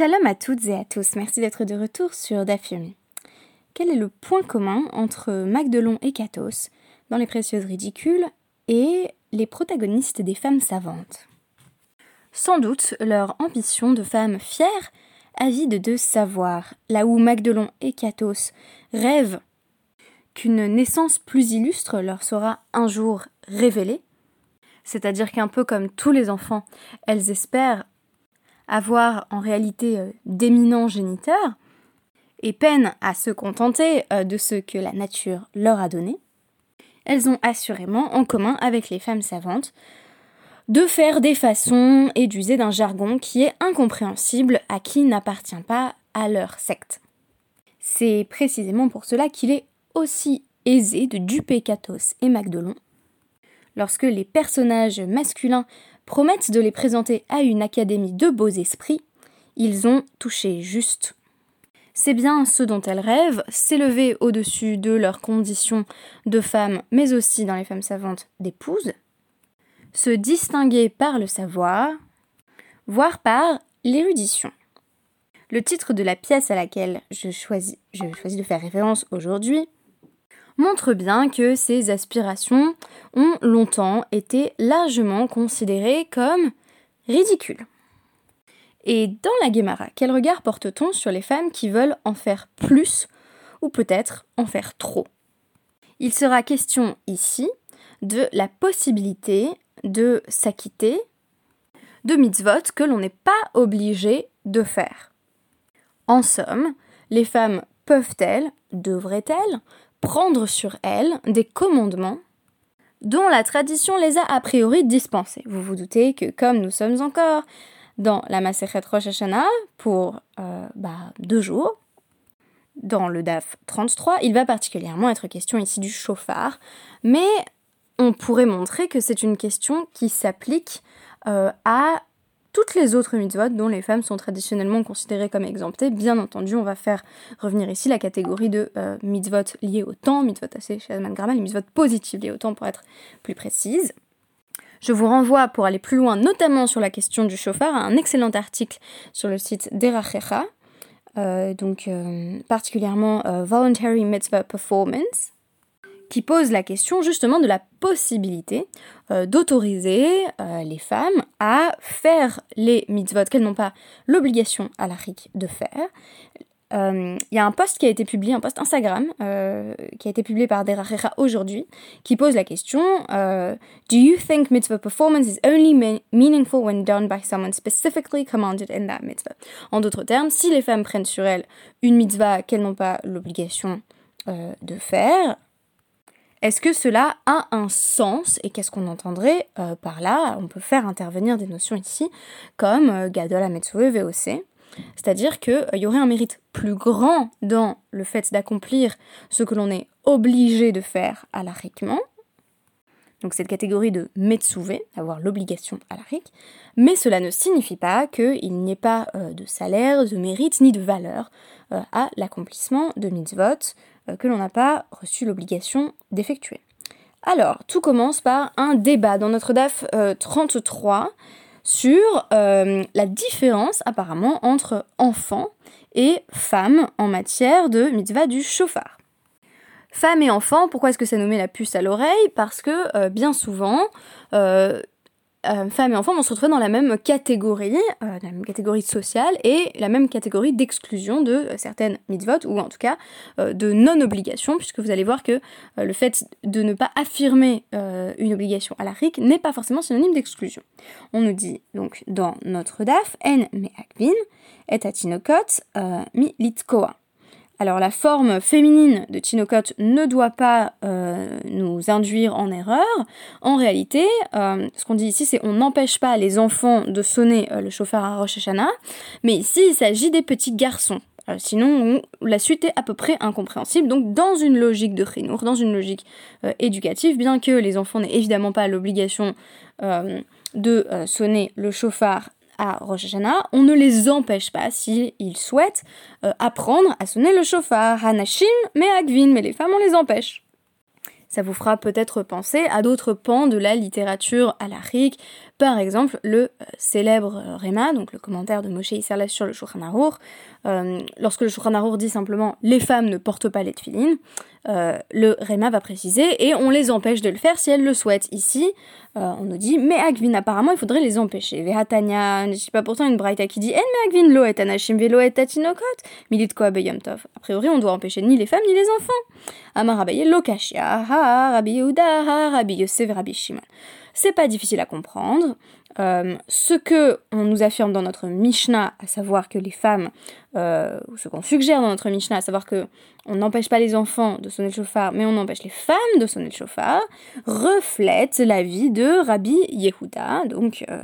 Shalom à toutes et à tous, merci d'être de retour sur Dafyomi. Quel est le point commun entre Magdelon et Katos dans Les Précieuses Ridicules et les protagonistes des femmes savantes? Sans doute leur ambition de femmes fières, avides de savoir, là où Magdelon et Katos rêvent qu'une naissance plus illustre leur sera un jour révélée, c'est-à-dire qu'un peu comme tous les enfants, elles espèrent avoir en réalité euh, d'éminents géniteurs et peinent à se contenter euh, de ce que la nature leur a donné, elles ont assurément en commun avec les femmes savantes de faire des façons et d'user d'un jargon qui est incompréhensible à qui n'appartient pas à leur secte. C'est précisément pour cela qu'il est aussi aisé de duper Catos et Magdelon lorsque les personnages masculins promettent de les présenter à une académie de beaux esprits, ils ont touché juste. C'est bien ce dont elles rêvent, s'élever au-dessus de leurs conditions de femmes, mais aussi dans les femmes savantes d'épouses, se distinguer par le savoir, voire par l'érudition. Le titre de la pièce à laquelle je choisis, je choisis de faire référence aujourd'hui montre bien que ces aspirations ont longtemps été largement considérées comme ridicules. Et dans la Guémara, quel regard porte-t-on sur les femmes qui veulent en faire plus ou peut-être en faire trop? Il sera question ici de la possibilité de s'acquitter de mitzvot que l'on n'est pas obligé de faire. En somme, les femmes peuvent-elles, devraient-elles, prendre sur elles des commandements dont la tradition les a a priori dispensés. Vous vous doutez que comme nous sommes encore dans la Masechet Rosh Hashanah pour euh, bah, deux jours, dans le DAF 33, il va particulièrement être question ici du chauffard, mais on pourrait montrer que c'est une question qui s'applique euh, à toutes les autres mitzvot dont les femmes sont traditionnellement considérées comme exemptées. Bien entendu, on va faire revenir ici la catégorie de euh, mitzvot liées au temps, mitzvot assez chez Grama, les mitzvot positives liées au temps pour être plus précise. Je vous renvoie pour aller plus loin, notamment sur la question du chauffard, à un excellent article sur le site d'Erachecha, euh, donc euh, particulièrement Voluntary Mitzvah Performance, qui pose la question justement de la possibilité euh, d'autoriser euh, les femmes à faire les mitzvot qu'elles n'ont pas l'obligation à la de faire. Euh, il y a un post qui a été publié, un post Instagram, qui a été publié par Derachera aujourd'hui, qui pose la question Do you think mitzvah performance is only meaningful when done by someone specifically commanded in that mitzvah? En d'autres termes, si les femmes prennent sur elles une mitzvah qu'elles n'ont pas l'obligation de faire, est-ce que cela a un sens et qu'est-ce qu'on entendrait euh, par là? On peut faire intervenir des notions ici comme euh, Gadol VOC, c'est-à-dire qu'il euh, y aurait un mérite plus grand dans le fait d'accomplir ce que l'on est obligé de faire à l'arriquement, donc cette catégorie de Metsuve, avoir l'obligation à mais cela ne signifie pas qu'il n'y ait pas de salaire, de mérite ni de valeur à l'accomplissement de mitzvot, euh, que l'on n'a pas reçu l'obligation d'effectuer. Alors, tout commence par un débat dans notre DAF 33 euh, sur euh, la différence apparemment entre enfants et femmes en matière de mitzvah du chauffard. Femmes et enfants, pourquoi est-ce que ça nous met la puce à l'oreille? Parce que bien souvent, euh, femmes et enfants vont se retrouver dans la même catégorie, euh, la même catégorie sociale et la même catégorie d'exclusion de euh, certaines mitzvot ou en tout cas de non-obligation, puisque vous allez voir que le fait de ne pas affirmer une obligation à la RIC n'est pas forcément synonyme d'exclusion. On nous dit donc dans notre DAF, en me akvin et atinokot mi litkoa. Alors la forme féminine de Tinokot ne doit pas euh, nous induire en erreur. En réalité, euh, ce qu'on dit ici, c'est on n'empêche pas les enfants de sonner euh, le chauffeur à Rosh Hashanah, mais ici il s'agit des petits garçons. sinon, la suite est à peu près incompréhensible. Donc, dans une logique de Chinour, dans une logique éducative, bien que les enfants n'aient évidemment pas l'obligation de sonner le chauffard à Rosh on ne les empêche pas s'ils souhaitent euh, apprendre à sonner le chauffard. Hanashim, mais Agvin, mais les femmes, on les empêche. Ça vous fera peut-être penser à d'autres pans de la littérature alarique, par exemple le euh, célèbre euh, Réma, donc le commentaire de Moshe Isserles sur le Shulchan Arour, lorsque le Shulchan Arour dit simplement les femmes ne portent pas les tefilines, le Réma va préciser et on les empêche de le faire si elles le souhaitent. Ici, on nous dit mais Agvin, apparemment il faudrait les empêcher. Vehatania, ne sais pas pourtant une braïta qui dit En me Agvin lo et anashim velo et. A priori, on doit empêcher ni les femmes ni les enfants. Amar lo kashia, ha. C'est pas difficile à comprendre. Euh, ce que on nous affirme dans notre Mishnah, à savoir que les femmes, euh, ce qu'on suggère dans notre Mishnah, à savoir que on n'empêche pas les enfants de sonner le chauffard, mais on empêche les femmes de sonner le chauffard, reflète la vie de Rabbi Yehuda, donc euh,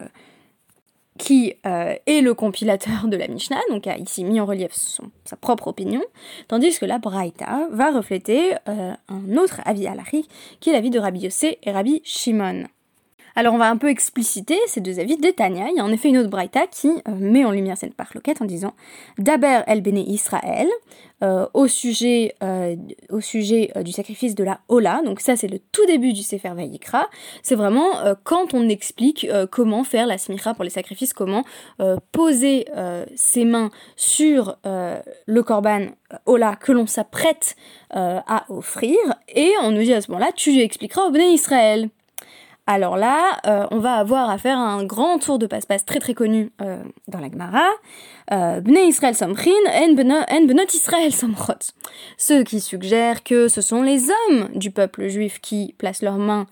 qui est le compilateur de la Mishnah, donc a ici mis en relief sa propre opinion, tandis que la Braïta va refléter un autre avis halachique, qui est l'avis de Rabbi Yossé et Rabbi Shimon. Alors on va un peu expliciter ces deux avis de Tania. Il y a en effet une autre braïta qui euh, met en lumière cette parloquette en disant Daber el Bene Israël euh, au sujet, euh, du sacrifice de la Ola. Donc ça c'est le tout début du Sefer Vayikra. C'est vraiment quand on explique comment faire la smicha pour les sacrifices, comment poser ses mains sur le korban Ola que l'on s'apprête à offrir. Et on nous dit à ce moment-là, tu expliqueras au Bene Israël alors là, euh, on va avoir à faire un grand tour de passe-passe très très connu euh, dans la Gemara. Euh, Bnei Israël en Benot Israël Samchot. Ceux qui suggèrent que ce sont les hommes du peuple juif qui placent leurs mains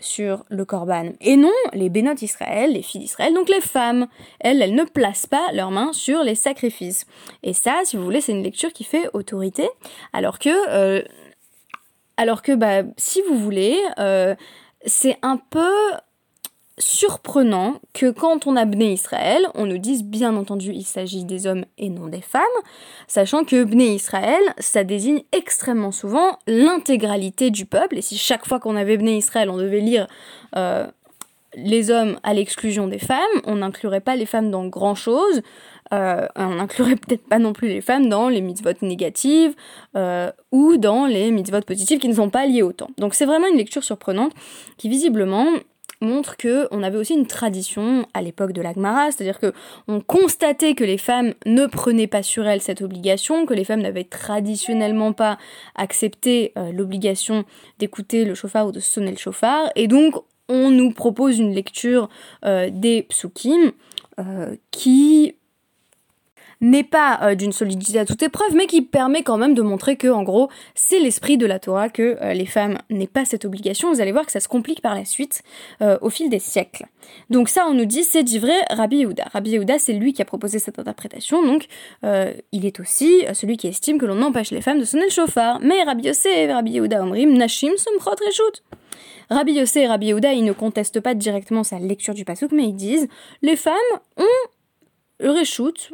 sur le Korban. Et non, les Benot Israël, les filles d'Israël, donc les femmes. Elles, elles ne placent pas leurs mains sur les sacrifices. Et ça, si vous voulez, c'est une lecture qui fait autorité. Alors que... alors que, bah, si vous voulez c'est un peu surprenant que quand on a Bné Israël, on nous dise bien entendu il s'agit des hommes et non des femmes, sachant que Bné Israël, ça désigne extrêmement souvent l'intégralité du peuple, et si chaque fois qu'on avait Bné Israël, on devait lire euh, les hommes à l'exclusion des femmes, on n'inclurait pas les femmes dans grand chose, euh, on n'inclurait peut-être pas non plus les femmes dans les mitzvot négatives euh, ou dans les mitzvot positives qui ne sont pas liées au temps. Donc c'est vraiment une lecture surprenante qui visiblement montre que on avait aussi une tradition à l'époque de l'Agmara, c'est-à-dire que on constatait que les femmes ne prenaient pas sur elles cette obligation, que les femmes n'avaient traditionnellement pas accepté euh, l'obligation d'écouter le chauffard ou de sonner le chauffard, et donc on nous propose une lecture des psukim qui n'est pas euh, d'une solidité à toute épreuve, mais qui permet quand même de montrer que, en gros, c'est l'esprit de la Torah que euh, les femmes n'aient pas cette obligation. Vous allez voir que ça se complique par la suite euh, au fil des siècles. Donc ça, on nous dit, c'est vrai Rabbi Yehuda. Rabbi Yehuda, c'est lui qui a proposé cette interprétation, donc il est aussi celui qui estime que l'on empêche les femmes de sonner le chauffard. Mais Rabbi Yossé et Rabbi Yehuda Omrim, Nashim Somchrot Reshut. Rabbi Yossé et Rabbi Yehuda, ils ne contestent pas directement sa lecture du pasuk, mais ils disent les femmes ont le reshoot,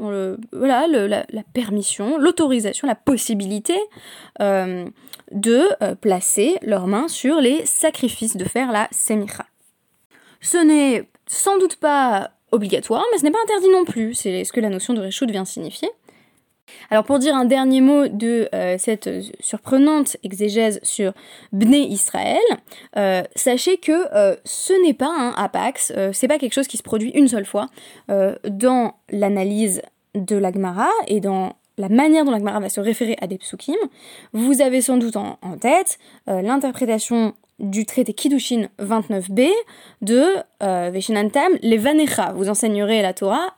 voilà, la, permission, l'autorisation, la possibilité euh, de euh, placer leurs mains sur les sacrifices, de faire la semicha. Ce n'est sans doute pas obligatoire, mais ce n'est pas interdit non plus, c'est ce que la notion de reshoot vient signifier. Alors pour dire un dernier mot de euh, cette surprenante exégèse sur Bné Israël, euh, sachez que euh, ce n'est pas un apax, c'est pas quelque chose qui se produit une seule fois dans l'analyse de l'Agmara et dans la manière dont l'Agmara va se référer à des psukim. Vous avez sans doute en, tête l'interprétation du traité Kiddushin 29b de Veshinantam, les Vanecha. Vous enseignerez la Torah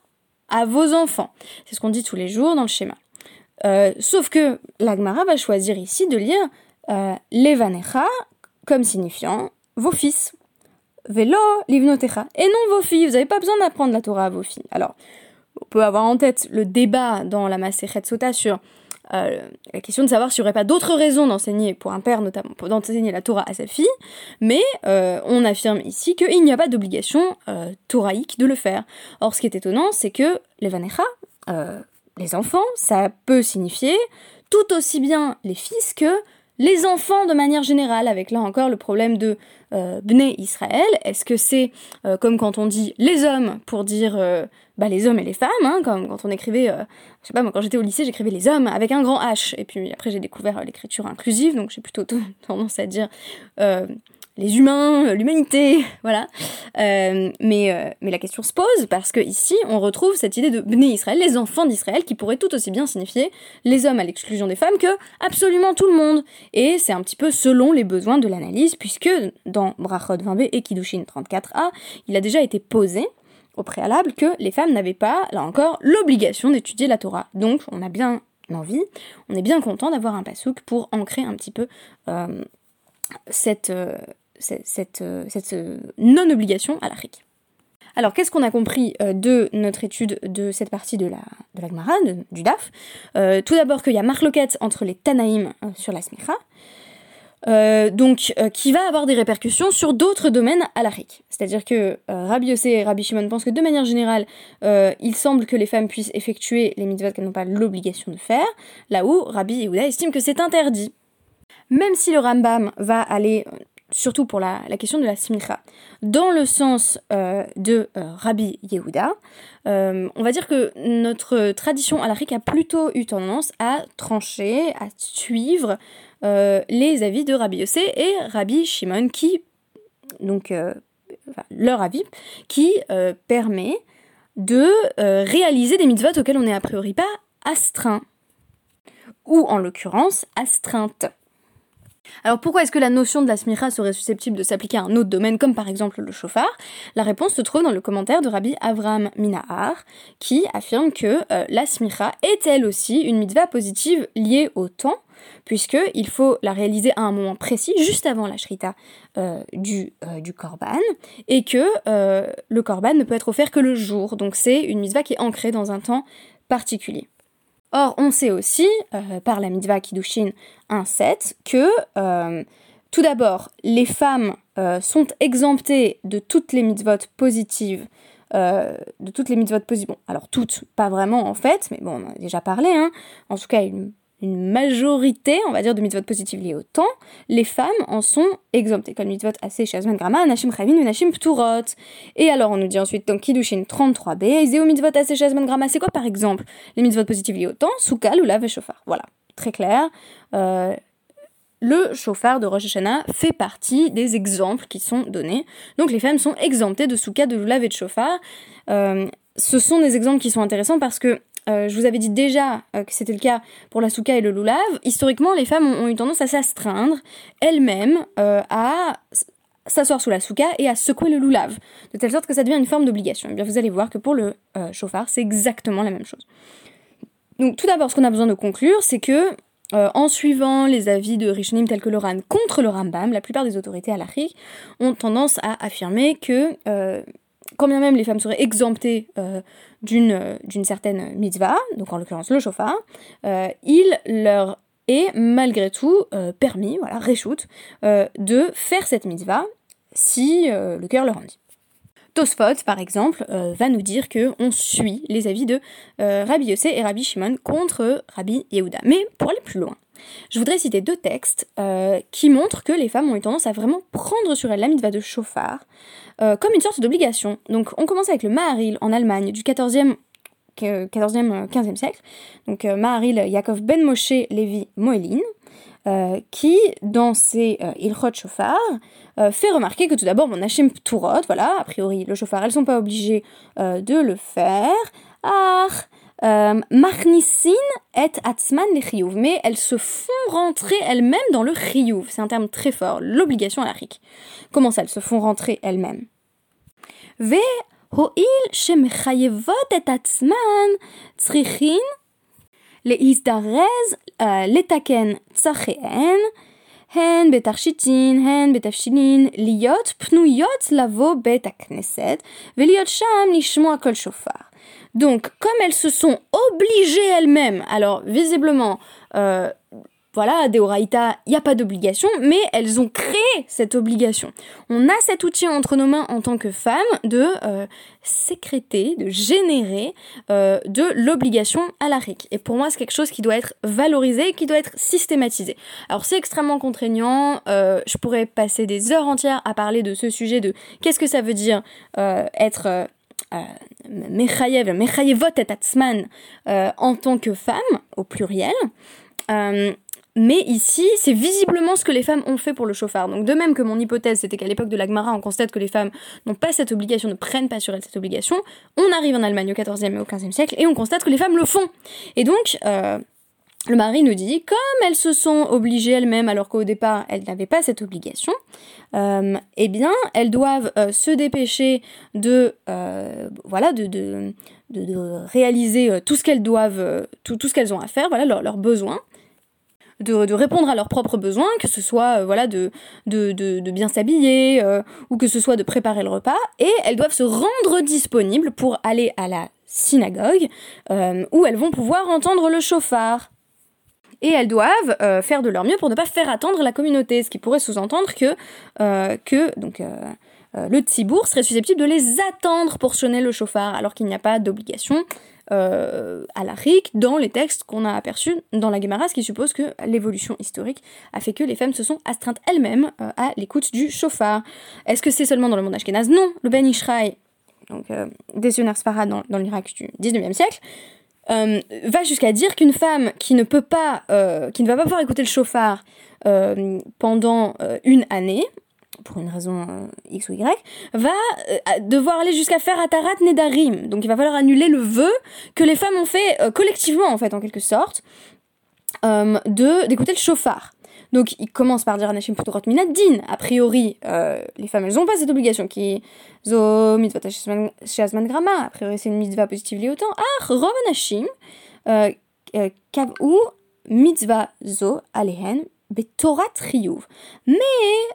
à vos enfants. C'est ce qu'on dit tous les jours dans le schéma. Euh, sauf que l'Agmara va choisir ici de lire euh, Levanecha comme signifiant vos fils. Velo livnotecha. Et non vos filles. Vous n'avez pas besoin d'apprendre la Torah à vos filles. Alors, on peut avoir en tête le débat dans la Masechet Sota sur euh, la question de savoir s'il n'y aurait pas d'autres raisons d'enseigner, pour un père notamment, d'enseigner la Torah à sa fille, mais on affirme ici qu'il n'y a pas d'obligation toraïque de le faire. Or, ce qui est étonnant, c'est que les les enfants, ça peut signifier tout aussi bien les fils que les enfants de manière générale, avec là encore le problème de euh, Bné Israël. Est-ce que c'est euh, comme quand on dit les hommes pour dire euh, bah, les hommes et les femmes, hein, comme quand on écrivait, je sais pas, moi quand j'étais au lycée j'écrivais les hommes avec un grand H, et puis après j'ai découvert l'écriture inclusive, donc j'ai plutôt tendance à dire les humains, l'humanité, voilà. mais, mais la question se pose parce que ici, on retrouve cette idée de Bné Israël, les enfants d'Israël, qui pourrait tout aussi bien signifier les hommes à l'exclusion des femmes que absolument tout le monde. Et c'est un petit peu selon les besoins de l'analyse, puisque dans Brachot 20b et Kiddushin 34a, il a déjà été posé au préalable que les femmes n'avaient pas, là encore, l'obligation d'étudier la Torah. Donc on a bien envie, on est bien content d'avoir un pasouk pour ancrer un petit peu euh, cette, euh, cette, euh, cette, non-obligation à l'Afrique. Alors, qu'est-ce qu'on a compris de notre étude de cette partie de la, de du DAF? Tout d'abord qu'il y a marloquette entre les Tanaïm sur la Smicha, euh, donc euh, qui va avoir des répercussions sur d'autres domaines à l'Arik. C'est-à-dire que euh, Rabbi Yossé et Rabbi Shimon pensent que de manière générale, il semble que les femmes puissent effectuer les mitzvot qu'elles n'ont pas l'obligation de faire, là où Rabbi Yehuda estime que c'est interdit. Même si le Rambam va aller, surtout pour la, question de la simcha, dans le sens de Rabbi Yehuda, on va dire que notre tradition à l'Arik a plutôt eu tendance à trancher, à suivre euh, les avis de Rabbi Yossé et Rabbi Shimon, qui, donc, euh, leur avis, qui euh, permet de réaliser des mitzvot auxquels on n'est a priori pas astreint, ou en l'occurrence astreinte. Alors pourquoi est-ce que la notion de la smicha serait susceptible de s'appliquer à un autre domaine, comme par exemple le chauffard? La réponse se trouve dans le commentaire de Rabbi Avraham Minahar, qui affirme que la smicha est elle aussi une mitzvah positive liée au temps, puisqu'il faut la réaliser à un moment précis, juste avant la shrita euh, du, euh, du korban, et que euh, le korban ne peut être offert que le jour. Donc c'est une mitzvah qui est ancrée dans un temps particulier. Or, on sait aussi, par la mitzvah Kiddushin 1.7, que tout d'abord, les femmes sont exemptées de toutes les mitzvot positives de toutes les mitzvot positives. Bon, alors toutes, pas vraiment en fait, mais bon, on en a déjà parlé, hein. En tout cas, une une majorité, on va dire, de mitzvot positives liées au temps, les femmes en sont exemptées. Comme mitzvot assez shazman grama, nashim chavin nashim pturot. Et alors, on nous dit ensuite dans Kiddushin 33b, Iseo mitzvot assez shazman grama, c'est quoi par exemple les mitzvot positives liées au temps? Soukal ou lave et chauffard. Voilà, très clair. Euh, le chauffard de Rosh Hashanah fait partie des exemples qui sont donnés. Donc les femmes sont exemptées de souka, de lulav et de chauffard. Euh, ce sont des exemples qui sont intéressants parce que euh, je vous avais dit déjà euh, que c'était le cas pour la souka et le loulav. Historiquement, les femmes ont, eu tendance à s'astreindre elles-mêmes euh, à s'asseoir sous la souka et à secouer le loulav, de telle sorte que ça devient une forme d'obligation. Et eh bien vous allez voir que pour le chauffard, c'est exactement la même chose. Donc tout d'abord, ce qu'on a besoin de conclure, c'est que en suivant les avis de Rishonim tels que le Ran contre le Rambam, la plupart des autorités à l'Afrique ont tendance à affirmer que quand bien même les femmes seraient exemptées euh, d'une, d'une certaine mitzvah, donc en l'occurrence le chauffard, euh, il leur est malgré tout euh, permis, voilà, réchoute, de faire cette mitzvah si le cœur leur en dit. Tosfot, par exemple, va nous dire que on suit les avis de Rabbi Yossé et Rabbi Shimon contre Rabbi Yehuda. Mais pour aller plus loin, je voudrais citer deux textes qui montrent que les femmes ont eu tendance à vraiment prendre sur elles la mitzvah de chauffard euh, comme une sorte d'obligation. Donc on commence avec le Maharil en Allemagne du 14e 14e, 15e siècle, donc euh, Maharil Yaakov Ben Moshe Levi Moelin, euh, qui, dans ses euh, Ilchot Shofar, fait remarquer que tout d'abord, mon Hachem Pturot, voilà, a priori, le chauffard, elles sont pas obligées de le faire. Ah, euh, Marnissin et Atzman les mais elles se font rentrer elles-mêmes dans le Riyouv. C'est un terme très fort, l'obligation à la rik. Comment ça, elles se font rentrer elles-mêmes? Ve ho'il shemechayevot et Atzman tsrichin les isdarez euh, les taken Hen betarchitin, hen betafshilin, liot pnuyot lavo betakneset, veliot sham lishmoa kol shofar. Donc, comme elles se sont obligées elles-mêmes, alors visiblement, euh, voilà, Deoraita, il n'y a pas d'obligation, mais elles ont créé cette obligation. On a cet outil entre nos mains en tant que femmes de euh, sécréter, de générer euh, de l'obligation à la RIC. Et pour moi, c'est quelque chose qui doit être valorisé, qui doit être systématisé. Alors c'est extrêmement contraignant, euh, je pourrais passer des heures entières à parler de ce sujet, de qu'est-ce que ça veut dire être... Mechayev, Mechayevot et Atzman en tant que femme, au pluriel. mais ici, c'est visiblement ce que les femmes ont fait pour le chauffard. Donc de même que mon hypothèse, c'était qu'à l'époque de l'Agmara, on constate que les femmes n'ont pas cette obligation, ne prennent pas sur elles cette obligation, on arrive en Allemagne au XIVe et au XVe siècle, et on constate que les femmes le font. Et donc, euh, le mari nous dit, comme elles se sont obligées elles-mêmes alors qu'au départ elles n'avaient pas cette obligation, euh, eh bien elles doivent euh, se dépêcher de, euh, voilà, de, de, de, réaliser tout ce qu'elles doivent, tout, ce qu'elles ont à faire, voilà leurs besoins. De, de, répondre à leurs propres besoins, que ce soit voilà de, de, de bien s'habiller ou que ce soit de préparer le repas, et elles doivent se rendre disponibles pour aller à la synagogue où elles vont pouvoir entendre le chauffard et elles doivent euh, faire de leur mieux pour ne pas faire attendre la communauté, ce qui pourrait sous-entendre que, euh, euh, le Tzibour serait susceptible de les attendre pour sonner le chauffard, alors qu'il n'y a pas d'obligation à la RIC dans les textes qu'on a aperçus dans la Gemara, ce qui suppose que l'évolution historique a fait que les femmes se sont astreintes elles-mêmes à l'écoute du chauffard. Est-ce que c'est seulement dans le monde ashkénaze? Non, le Ben Ishraï, donc des dans, dans l'Irak du 19e siècle, euh, va jusqu'à dire qu'une femme qui ne peut pas, euh, qui ne va pas pouvoir écouter le chauffard euh, pendant une année, pour une raison X ou Y, va devoir aller jusqu'à faire Atarat Nedarim. Donc il va falloir annuler le vœu que les femmes ont fait collectivement, en fait, en quelque sorte, de d'écouter le chauffard. Donc il commence par dire Anashim Futurot Minadin. A priori, euh, les femmes, elles n'ont pas cette obligation qui Zo mitzvah shazman grama. A priori, c'est une mitzvah positive liée au temps. Ah, Rov Anashim, euh, euh, ou mitzvah zo alehen Torah Mais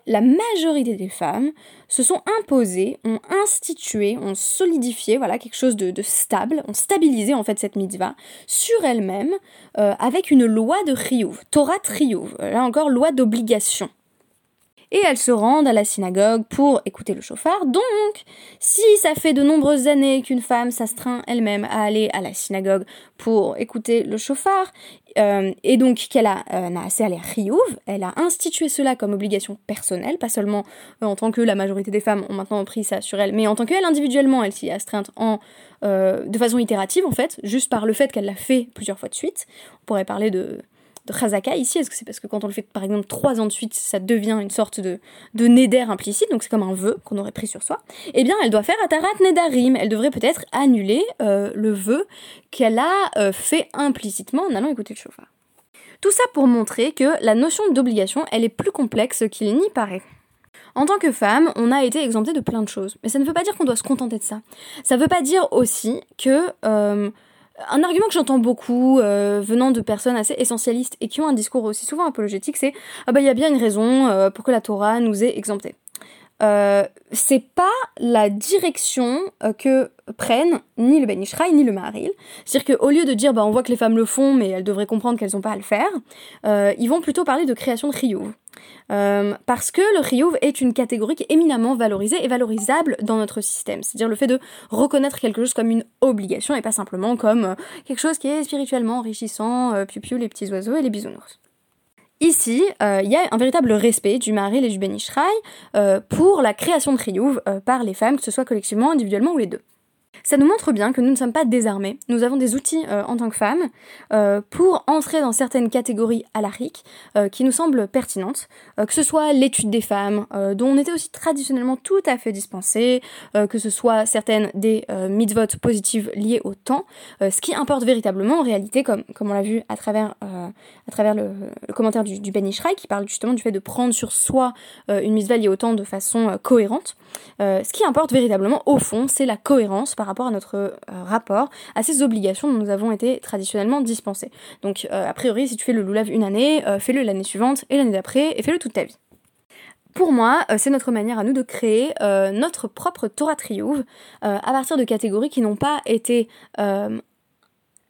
la majorité des femmes se sont imposées, ont institué, ont solidifié, voilà, quelque chose de, stable, ont stabilisé en fait cette mitzvah sur elles-mêmes euh, avec une loi de Chiyuv, Torah Chiyuv, là encore loi d'obligation et elles se rendent à la synagogue pour écouter le chauffard. Donc, si ça fait de nombreuses années qu'une femme s'astreint elle-même à aller à la synagogue pour écouter le chauffard, euh, et donc qu'elle a, euh, a assez à l'air elle a institué cela comme obligation personnelle, pas seulement euh, en tant que la majorité des femmes ont maintenant pris ça sur elle, mais en tant qu'elle individuellement, elle s'y est astreinte en, de façon itérative en fait, juste par le fait qu'elle l'a fait plusieurs fois de suite. On pourrait parler de de Chazaka ici Est-ce que c'est parce que quand on le fait par exemple trois ans de suite, ça devient une sorte de, de implicite, donc c'est comme un vœu qu'on aurait pris sur soi Eh bien, elle doit faire Atarat Nedarim. Elle devrait peut-être annuler euh, le vœu qu'elle a euh, fait implicitement en allant écouter le chauffard. Tout ça pour montrer que la notion d'obligation, elle est plus complexe qu'il n'y paraît. En tant que femme, on a été exempté de plein de choses. Mais ça ne veut pas dire qu'on doit se contenter de ça. Ça ne veut pas dire aussi que euh, un argument que j'entends beaucoup euh, venant de personnes assez essentialistes et qui ont un discours aussi souvent apologétique, c'est ah bah il y a bien une raison euh, pour que la Torah nous ait exemptés. Euh, c'est pas la direction que prennent ni le Ben ni le Maharil. C'est-à-dire qu'au lieu de dire bah on voit que les femmes le font mais elles devraient comprendre qu'elles n'ont pas à le faire, ils vont plutôt parler de création de Riyuv. Euh, parce que le Riyuv est une catégorie qui est éminemment valorisée et valorisable dans notre système. C'est-à-dire le fait de reconnaître quelque chose comme une obligation et pas simplement comme euh, quelque chose qui est spirituellement enrichissant, euh, les petits oiseaux et les bisounours. Ici, il y a un véritable respect du mari et du Benishraï pour la création de Riyuv par les femmes, que ce soit collectivement, individuellement ou les deux. Ça nous montre bien que nous ne sommes pas désarmés. Nous avons des outils euh, en tant que femmes euh, pour entrer dans certaines catégories à euh, qui nous semblent pertinentes, que ce soit l'étude des femmes, dont on était aussi traditionnellement tout à fait dispensé, que ce soit certaines des mitzvot positives liées au temps. ce qui importe véritablement en réalité, comme, comme on l'a vu à travers, à travers le, commentaire du, du Ben Ishraï, qui parle justement du fait de prendre sur soi une mitzvah liée au temps de façon cohérente. ce qui importe véritablement au fond, c'est la cohérence rapport à notre euh, rapport à ces obligations dont nous avons été traditionnellement dispensés. Donc, euh, a priori, si tu fais le loulav une année, euh, fais-le l'année suivante et l'année d'après, et fais-le toute ta vie. Pour moi, c'est notre manière à nous de créer notre propre Torah Triyuv à partir de catégories qui n'ont pas été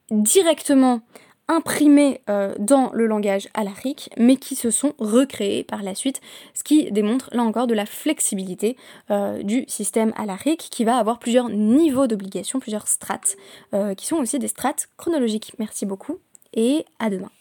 directement imprimés euh, dans le langage alarique, mais qui se sont recréés par la suite, ce qui démontre là encore de la flexibilité euh, du système alarique qui va avoir plusieurs niveaux d'obligation, plusieurs strates, euh, qui sont aussi des strates chronologiques. Merci beaucoup et à demain.